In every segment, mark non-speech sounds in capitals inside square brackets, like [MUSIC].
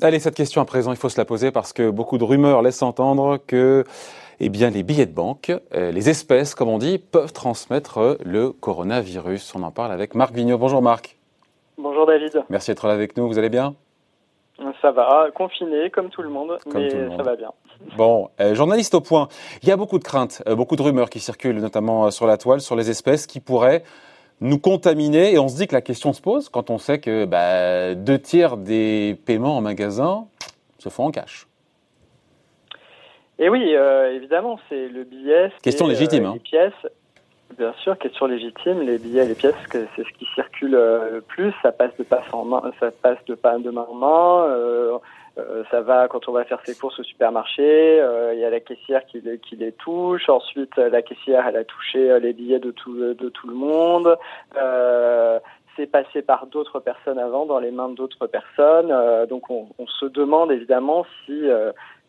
Allez, cette question à présent, il faut se la poser parce que beaucoup de rumeurs laissent entendre que eh bien, les billets de banque, euh, les espèces, comme on dit, peuvent transmettre le coronavirus. On en parle avec Marc Vigneault. Bonjour Marc. Bonjour David. Merci d'être là avec nous. Vous allez bien? Ça va, confiné comme tout le monde, mais ça va bien. Bon, euh, journaliste au point. Il y a beaucoup de craintes, euh, beaucoup de rumeurs qui circulent, notamment sur la toile, sur les espèces qui pourraient nous contaminer. Et on se dit que la question se pose quand on sait que bah, deux tiers des paiements en magasin se font en cash. Et oui, euh, évidemment, c'est le billet. Question légitime. Euh, hein. Les pièces, bien sûr, question légitime. Les billets, les pièces, c'est ce qui circule euh, le plus. Ça passe de passe en main, ça passe de, de main en main. Euh, ça va quand on va faire ses courses au supermarché, il y a la caissière qui, qui les touche. Ensuite, la caissière, elle a touché les billets de tout, de tout le monde. C'est passé par d'autres personnes avant, dans les mains d'autres personnes. donc, on, se demande évidemment si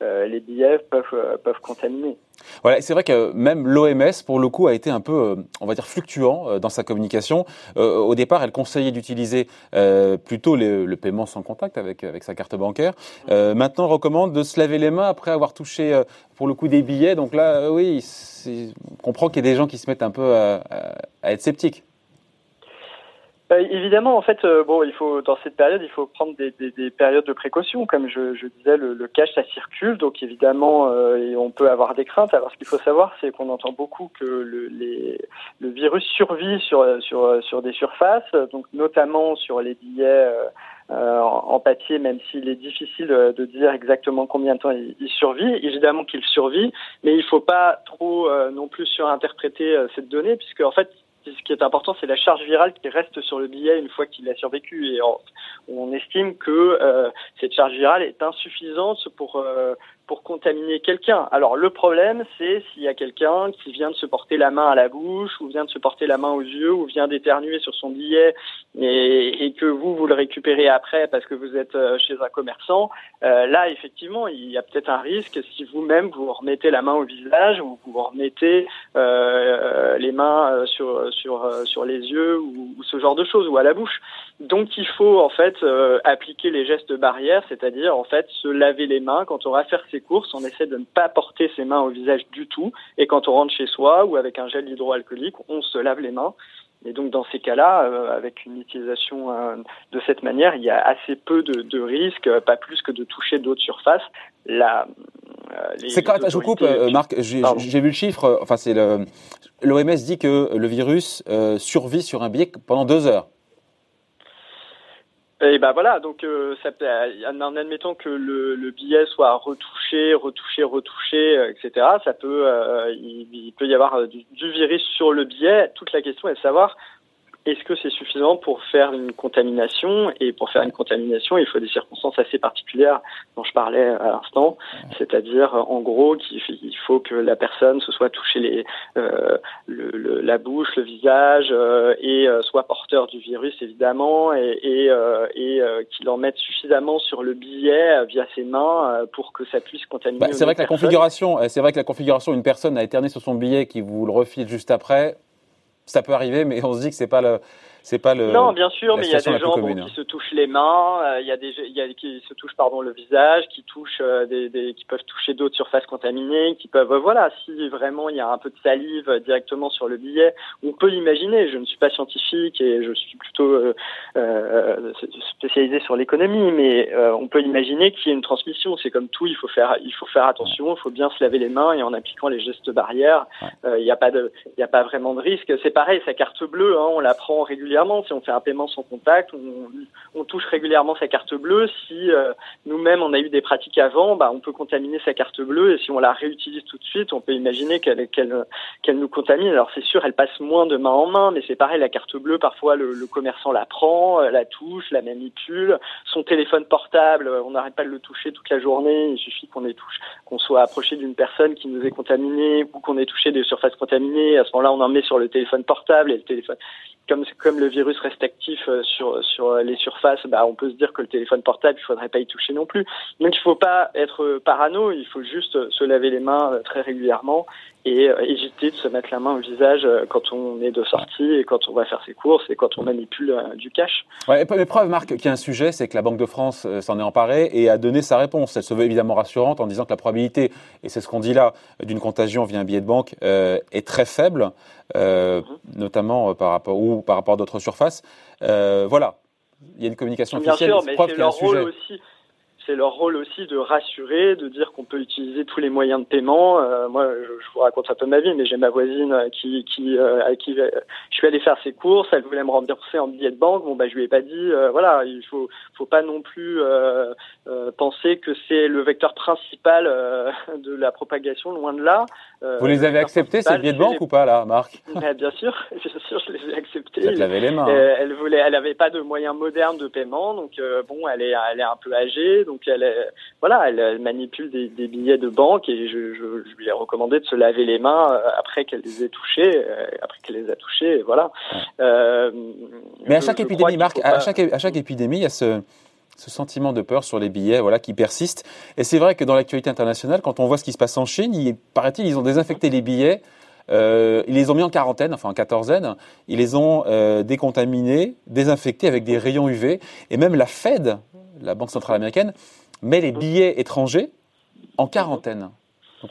euh, les billets peuvent, euh, contaminer. Voilà, c'est vrai que même l'OMS, pour le coup, a été un peu, euh, on va dire, fluctuant dans sa communication. au départ, elle conseillait d'utiliser plutôt le paiement sans contact avec, sa carte bancaire. Maintenant, maintenant, recommande de se laver les mains après avoir touché, pour le coup, des billets. Donc là, oui, on comprend qu'il y a des gens qui se mettent un peu à être sceptiques. Bah, évidemment, en fait, euh, bon, il faut dans cette période, il faut prendre des, des, des périodes de précaution. Comme je, disais, le, cash ça circule, donc évidemment, euh, on peut avoir des craintes. Alors, ce qu'il faut savoir, c'est qu'on entend beaucoup que le, les, le virus survit sur sur sur des surfaces, donc notamment sur les billets. Euh, en papier, même s'il est difficile de dire exactement combien de temps il, survit. Évidemment qu'il survit, mais il faut pas trop non plus surinterpréter cette donnée, puisque en fait, ce qui est important, c'est la charge virale qui reste sur le billet une fois qu'il a survécu. Et on, estime que euh, cette charge virale est insuffisante pour euh, pour contaminer quelqu'un. Alors le problème, c'est s'il y a quelqu'un qui vient de se porter la main à la bouche, ou vient de se porter la main aux yeux, ou vient d'éternuer sur son billet, et, que vous, vous le récupérez après parce que vous êtes euh, chez un commerçant, euh, là, effectivement, il y a peut-être un risque si vous-même, vous remettez la main au visage, ou vous remettez euh, les mains sur, sur, sur les yeux, ou, ce genre de choses, ou à la bouche. Donc il faut en fait appliquer les gestes barrières, c'est-à-dire en fait se laver les mains quand on va faire ses courses, on essaie de ne pas porter ses mains au visage du tout. Et quand on rentre chez soi ou avec un gel hydroalcoolique, on se lave les mains. Et donc dans ces cas-là, euh, avec une utilisation euh, de cette manière, il y a assez peu de, risques, euh, pas plus que de toucher d'autres surfaces. La, c'est quand je vous coupe, Marc. J'ai vu le chiffre. Enfin, c'est l'OMS dit que le virus survit sur un billet pendant deux heures. Et ben voilà, donc euh, ça, en admettant que le, le, billet soit retouché, retouché, retouché, euh, etc. Ça peut, euh, il, peut y avoir du, du, virus sur le billet. Toute la question est de savoir est-ce que c'est suffisant pour faire une contamination Et pour faire une contamination, il faut des circonstances assez particulières dont je parlais à l'instant, c'est-à-dire en gros qu'il faut que la personne se soit touché les, euh, le, la bouche, le visage euh, et euh, soit porteur du virus évidemment et, et, euh, et qu'il en mette suffisamment sur le billet via ses mains pour que ça puisse contaminer. Bah, c'est vrai que la configuration, c'est vrai que la configuration, une personne a éterné sur son billet qui vous le refile juste après ça peut arriver, mais on se dit que c'est pas le, c'est pas le. Non, bien sûr, mais il y a des gens qui hein. se touchent les mains, euh, il y a des, il y a qui se touchent pardon le visage, qui touchent euh, des, des, qui peuvent toucher d'autres surfaces contaminées, qui peuvent, voilà, si vraiment il y a un peu de salive directement sur le billet, on peut l'imaginer. Je ne suis pas scientifique et je suis plutôt euh, spécialisé sur l'économie, mais on peut imaginer qu'il y ait une transmission. C'est comme tout, il faut faire, il faut faire attention, il faut bien se laver les mains et en appliquant les gestes barrières, il n'y a pas de, il n'y a pas vraiment de risque. C'est pareil, sa carte bleue, hein, on la prend régulièrement si on fait un paiement sans contact, on, touche régulièrement sa carte bleue. Si euh, nous-mêmes on a eu des pratiques avant, bah, on peut contaminer sa carte bleue et si on la réutilise tout de suite, on peut imaginer qu'elle nous contamine. Alors c'est sûr, elle passe moins de main en main, mais c'est pareil, la carte bleue, parfois le, commerçant la prend, euh, la touche, la manipule. Son téléphone portable, euh, on n'arrête pas de le toucher toute la journée. Il suffit qu'on ait touché, qu'on soit approché d'une personne qui nous est contaminée ou qu'on ait touché des surfaces contaminées. À ce moment-là, on en met sur le téléphone portable et le téléphone, comme comme le virus reste actif euh, sur sur les surfaces, bah, on peut se dire que le téléphone portable, il faudrait pas y toucher non plus. Donc il faut pas être parano, il faut juste se laver les mains euh, très régulièrement et éviter de se mettre la main au visage quand on est de sortie et quand on va faire ses courses et quand on manipule du cash. Ouais, mais preuve, Marc, qu'il y a un sujet, c'est que la Banque de France s'en est emparée et a donné sa réponse. Elle se veut évidemment rassurante en disant que la probabilité, et c'est ce qu'on dit là, d'une contagion via un billet de banque est très faible, mm-hmm. notamment par rapport ou par rapport à d'autres surfaces. voilà, il y a une communication Bien officielle. Sûr, mais c'est leur rôle aussi c'est leur rôle aussi de rassurer, de dire qu'on peut utiliser tous les moyens de paiement. Euh, moi, je, vous raconte un peu ma vie, mais j'ai ma voisine qui, qui, euh, à qui je suis allé faire ses courses. Elle voulait me rembourser en billet de banque. Bon, bah, je lui ai pas dit. Euh, voilà, il faut, faut pas non plus euh, penser que c'est le vecteur principal [LAUGHS] de la propagation. Loin de là. Vous les avez acceptés ces billets de banque ou pas là, Marc? [LAUGHS] Bien sûr, [LAUGHS] bien sûr, je les ai acceptés. Vous les mains. Hein. Elle voulait, elle avait pas de moyens modernes de paiement, donc bon, elle est, elle est un peu âgée. Donc elle, voilà, elle, manipule des, billets de banque et je, lui ai recommandé de se laver les mains euh, après qu'elle les ait touchés, euh, après qu'elle les a touchés, voilà. Euh, Mais à chaque épidémie, Marc, à, chaque, à chaque épidémie, il y a ce, ce sentiment de peur sur les billets voilà, qui persiste. Et c'est vrai que dans l'actualité internationale, quand on voit ce qui se passe en Chine, il paraît-il, ils ont désinfecté les billets. ils les ont mis en quarantaine, enfin en quatorzaine. Ils les ont décontaminés, désinfectés avec des rayons UV. Et même la Fed, la Banque centrale américaine, met les billets étrangers en quarantaine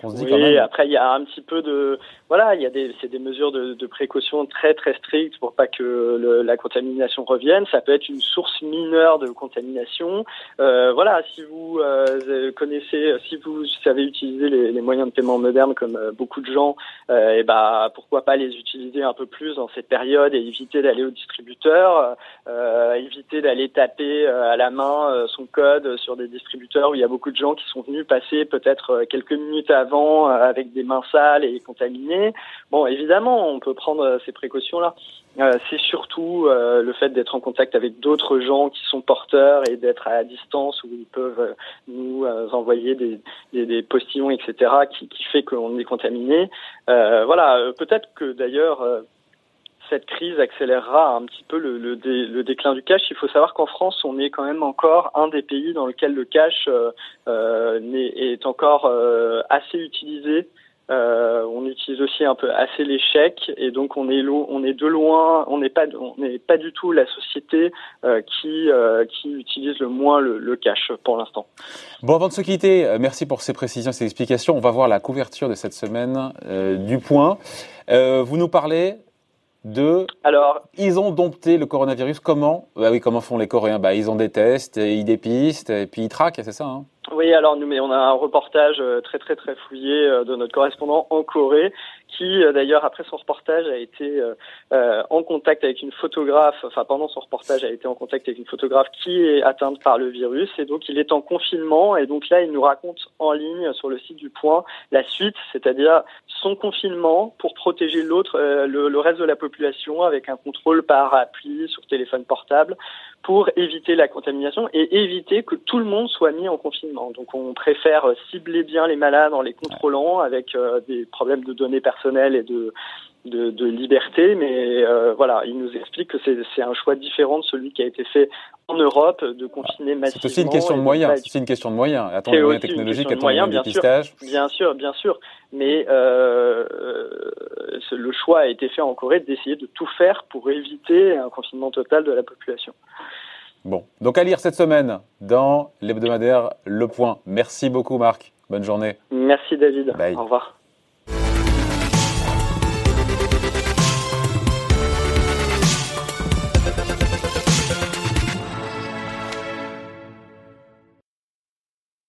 oui, après il y a un petit peu de voilà, il y a des c'est des mesures de, précaution très très strictes pour pas que la contamination revienne. Ça peut être une source mineure de contamination. Euh, voilà, si vous euh, connaissez, si vous savez utiliser les, moyens de paiement modernes comme euh, beaucoup de gens, et bah pourquoi pas les utiliser un peu plus dans cette période et éviter d'aller au distributeur, éviter d'aller taper à la main son code sur des distributeurs où il y a beaucoup de gens qui sont venus passer peut-être quelques minutes avant avec des mains sales et Bon, évidemment, on peut prendre euh, ces précautions-là. Euh, c'est surtout le fait d'être en contact avec d'autres gens qui sont porteurs et d'être à distance où ils peuvent nous envoyer des, postillons, etc., qui, fait qu'on est contaminé. voilà, peut-être que d'ailleurs cette crise accélérera un petit peu le, déclin du cash. Il faut savoir qu'en France, on est quand même encore un des pays dans lequel le cash euh, euh est, encore euh, assez utilisé. Euh, on utilise aussi un peu assez chèques et donc on est, on est de loin, on n'est pas, on n'est pas du tout la société qui, qui utilise le moins le, le cash pour l'instant. Bon, avant de se quitter, merci pour ces précisions, ces explications. On va voir la couverture de cette semaine du point. vous nous parlez de. Alors, ils ont dompté le coronavirus. Comment? Bah oui, comment font les Coréens? Bah, ils ont des tests, ils dépistent, et puis ils traquent, c'est ça. Hein? Oui, alors nous, mais on a un reportage euh, très très très fouillé euh, de notre correspondant en Corée, qui euh, d'ailleurs après son reportage a été en contact avec une photographe, enfin pendant son reportage a été en contact avec une photographe qui est atteinte par le virus et donc il est en confinement et donc là il nous raconte en ligne sur le site du Point la suite, c'est-à-dire son confinement pour protéger l'autre, le, le reste de la population avec un contrôle par appli sur téléphone portable pour éviter la contamination et éviter que tout le monde soit mis en confinement. Donc on préfère cibler bien les malades en les contrôlant avec euh, des problèmes de données personnelles et de, de, de liberté, mais euh, voilà, il nous explique que c'est un choix différent de celui qui a été fait en Europe de confiner massivement. C'est aussi une question de moyens. C'est une question de moyens. Attends, les moyens technologiques, attends, moyens, bien dépistage. Sûr, bien sûr, bien sûr. Mais euh, le choix a été fait en Corée d'essayer de tout faire pour éviter un confinement total de la population. Bon, donc à lire cette semaine dans l'hebdomadaire Le Point. Merci beaucoup Marc. Bonne journée. Merci David. Au revoir.